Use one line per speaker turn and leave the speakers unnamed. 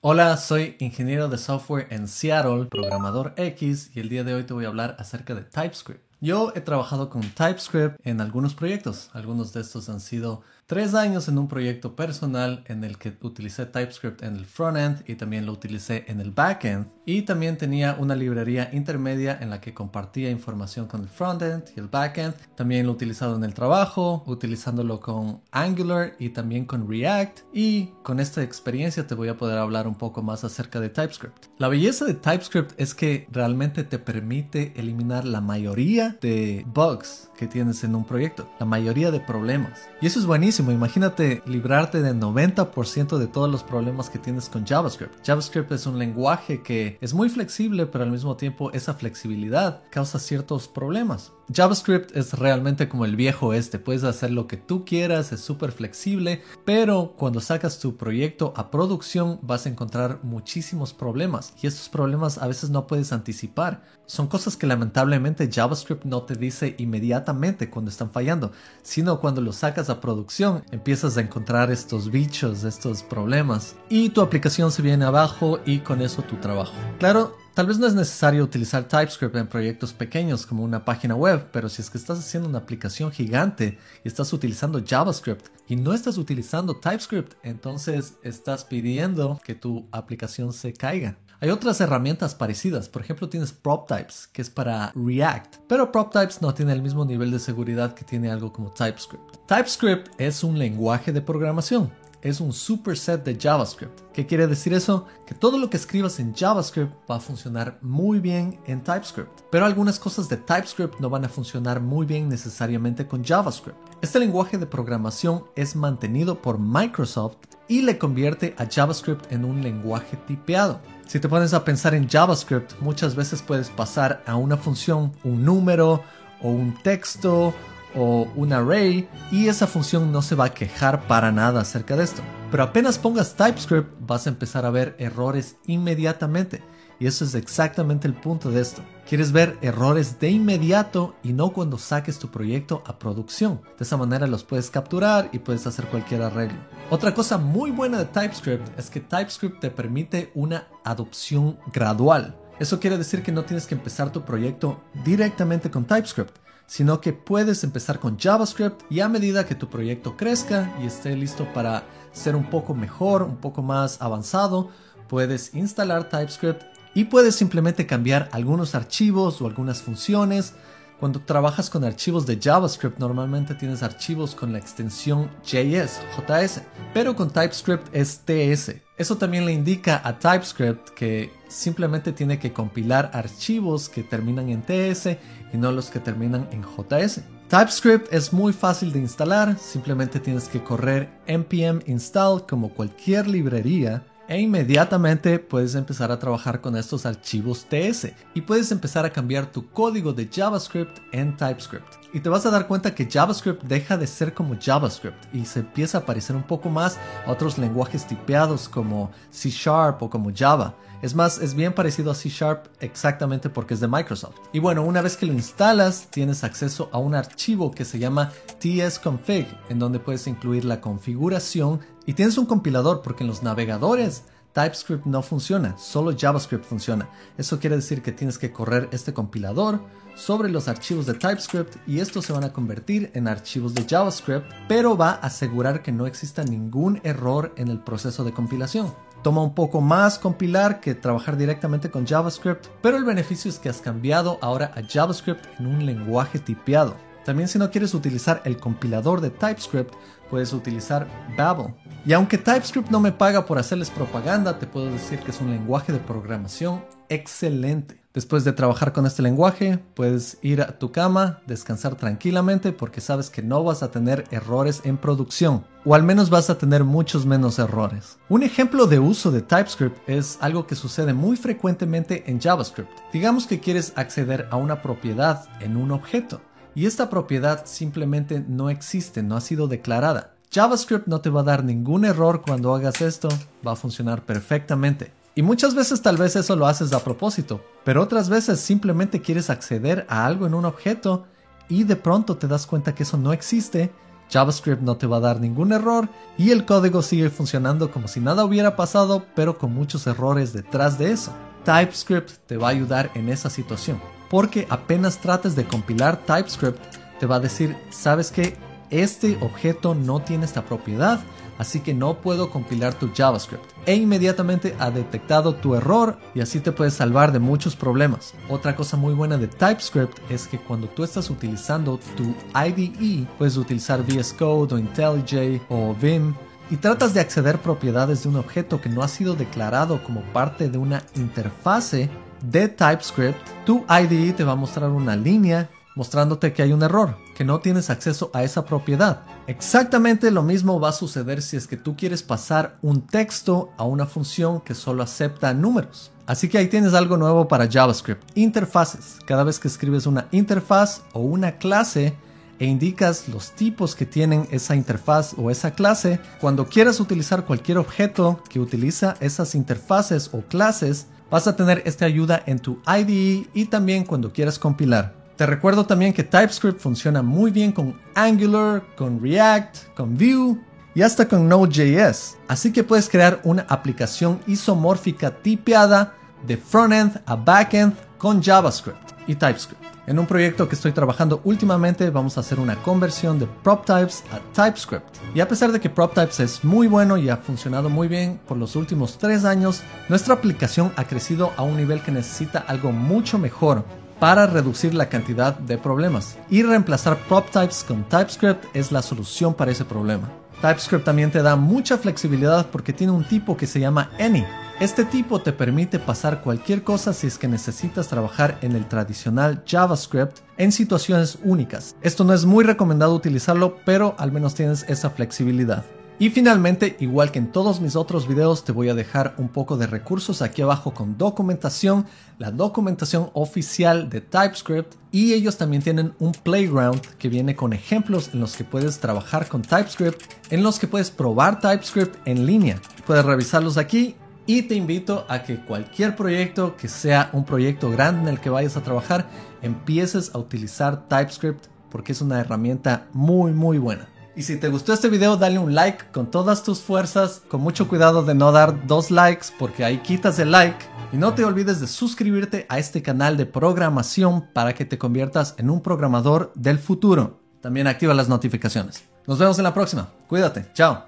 Hola, soy ingeniero de software en Seattle, programador X, y el día de hoy te voy a hablar acerca de TypeScript. Yo he trabajado con TypeScript en algunos proyectos. Algunos de estos han sido tres años en un proyecto personal en el que utilicé TypeScript en el frontend y también lo utilicé en el backend. Y también tenía una librería intermedia en la que compartía información con el frontend y el backend. También lo he utilizado en el trabajo, utilizándolo con Angular y también con React. Y con esta experiencia te voy a poder hablar un poco más acerca de TypeScript. La belleza de TypeScript es que realmente te permite eliminar la mayoría de bugs que tienes en un proyecto, la mayoría de problemas. Y eso es buenísimo Imagínate librarte del 90% de todos los problemas que tienes con JavaScript. JavaScript es un lenguaje que es muy flexible, pero al mismo tiempo esa flexibilidad causa ciertos problemas. JavaScript es realmente como el viejo este, puedes hacer lo que tú quieras, es súper flexible, pero cuando sacas tu proyecto a producción vas a encontrar muchísimos problemas y estos problemas a veces no puedes anticipar. Son cosas que lamentablemente JavaScript no te dice inmediatamente cuando están fallando, sino cuando lo sacas a producción empiezas a encontrar estos bichos, estos problemas y tu aplicación se viene abajo y con eso tu trabajo. Claro, Tal vez no es necesario utilizar TypeScript en proyectos pequeños como una página web, pero si es que estás haciendo una aplicación gigante y estás utilizando JavaScript y no estás utilizando TypeScript, entonces estás pidiendo que tu aplicación se caiga. Hay otras herramientas parecidas, por ejemplo tienes PropTypes, que es para React, pero PropTypes no tiene el mismo nivel de seguridad que tiene algo como TypeScript. TypeScript es un lenguaje de programación es un superset de JavaScript. ¿Qué quiere decir eso? Que todo lo que escribas en JavaScript va a funcionar muy bien en TypeScript, pero algunas cosas de TypeScript no van a funcionar muy bien necesariamente con JavaScript. Este lenguaje de programación es mantenido por Microsoft y le convierte a JavaScript en un lenguaje tipeado. Si te pones a pensar en JavaScript, muchas veces puedes pasar a una función un número o un texto o un array y esa función no se va a quejar para nada acerca de esto. Pero apenas pongas TypeScript vas a empezar a ver errores inmediatamente y eso es exactamente el punto de esto. Quieres ver errores de inmediato y no cuando saques tu proyecto a producción. De esa manera los puedes capturar y puedes hacer cualquier arreglo. Otra cosa muy buena de TypeScript es que TypeScript te permite una adopción gradual. Eso quiere decir que no tienes que empezar tu proyecto directamente con TypeScript sino que puedes empezar con JavaScript y a medida que tu proyecto crezca y esté listo para ser un poco mejor, un poco más avanzado, puedes instalar TypeScript y puedes simplemente cambiar algunos archivos o algunas funciones. Cuando trabajas con archivos de JavaScript normalmente tienes archivos con la extensión JS, JS, pero con TypeScript es TS. Eso también le indica a TypeScript que simplemente tiene que compilar archivos que terminan en TS y no los que terminan en JS. TypeScript es muy fácil de instalar, simplemente tienes que correr npm install como cualquier librería e inmediatamente puedes empezar a trabajar con estos archivos TS y puedes empezar a cambiar tu código de JavaScript en TypeScript. Y te vas a dar cuenta que JavaScript deja de ser como JavaScript y se empieza a parecer un poco más a otros lenguajes tipeados como C Sharp o como Java. Es más, es bien parecido a C Sharp exactamente porque es de Microsoft. Y bueno, una vez que lo instalas, tienes acceso a un archivo que se llama tsconfig, en donde puedes incluir la configuración y tienes un compilador porque en los navegadores TypeScript no funciona, solo JavaScript funciona. Eso quiere decir que tienes que correr este compilador sobre los archivos de TypeScript y estos se van a convertir en archivos de JavaScript, pero va a asegurar que no exista ningún error en el proceso de compilación. Toma un poco más compilar que trabajar directamente con JavaScript, pero el beneficio es que has cambiado ahora a JavaScript en un lenguaje tipeado. También si no quieres utilizar el compilador de TypeScript, puedes utilizar Babel. Y aunque TypeScript no me paga por hacerles propaganda, te puedo decir que es un lenguaje de programación excelente. Después de trabajar con este lenguaje, puedes ir a tu cama, descansar tranquilamente porque sabes que no vas a tener errores en producción, o al menos vas a tener muchos menos errores. Un ejemplo de uso de TypeScript es algo que sucede muy frecuentemente en JavaScript. Digamos que quieres acceder a una propiedad en un objeto, y esta propiedad simplemente no existe, no ha sido declarada. JavaScript no te va a dar ningún error cuando hagas esto, va a funcionar perfectamente. Y muchas veces tal vez eso lo haces a propósito, pero otras veces simplemente quieres acceder a algo en un objeto y de pronto te das cuenta que eso no existe JavaScript no te va a dar ningún error y el código sigue funcionando como si nada hubiera pasado, pero con muchos errores detrás de eso. TypeScript te va a ayudar en esa situación, porque apenas trates de compilar TypeScript, te va a decir, sabes que este objeto no tiene esta propiedad, así que no puedo compilar tu JavaScript. E inmediatamente ha detectado tu error y así te puedes salvar de muchos problemas. Otra cosa muy buena de TypeScript es que cuando tú estás utilizando tu IDE, puedes utilizar VS Code o IntelliJ o Vim y tratas de acceder propiedades de un objeto que no ha sido declarado como parte de una interfase de TypeScript, tu IDE te va a mostrar una línea mostrándote que hay un error, que no tienes acceso a esa propiedad. Exactamente lo mismo va a suceder si es que tú quieres pasar un texto a una función que solo acepta números. Así que ahí tienes algo nuevo para JavaScript. Interfaces. Cada vez que escribes una interfaz o una clase e indicas los tipos que tienen esa interfaz o esa clase, cuando quieras utilizar cualquier objeto que utiliza esas interfaces o clases, vas a tener esta ayuda en tu IDE y también cuando quieras compilar. Te recuerdo también que TypeScript funciona muy bien con Angular, con React, con Vue y hasta con Node.js. Así que puedes crear una aplicación isomórfica tipeada de frontend a backend con JavaScript y TypeScript. En un proyecto que estoy trabajando últimamente vamos a hacer una conversión de PropTypes a TypeScript. Y a pesar de que PropTypes es muy bueno y ha funcionado muy bien por los últimos tres años, nuestra aplicación ha crecido a un nivel que necesita algo mucho mejor para reducir la cantidad de problemas. Y reemplazar prop types con TypeScript es la solución para ese problema. TypeScript también te da mucha flexibilidad porque tiene un tipo que se llama any. Este tipo te permite pasar cualquier cosa si es que necesitas trabajar en el tradicional JavaScript en situaciones únicas. Esto no es muy recomendado utilizarlo, pero al menos tienes esa flexibilidad. Y finalmente, igual que en todos mis otros videos, te voy a dejar un poco de recursos aquí abajo con documentación, la documentación oficial de TypeScript y ellos también tienen un playground que viene con ejemplos en los que puedes trabajar con TypeScript, en los que puedes probar TypeScript en línea. Puedes revisarlos aquí y te invito a que cualquier proyecto que sea un proyecto grande en el que vayas a trabajar, empieces a utilizar TypeScript porque es una herramienta muy muy buena. Y si te gustó este video, dale un like con todas tus fuerzas, con mucho cuidado de no dar dos likes porque ahí quitas el like. Y no te olvides de suscribirte a este canal de programación para que te conviertas en un programador del futuro. También activa las notificaciones. Nos vemos en la próxima. Cuídate. Chao.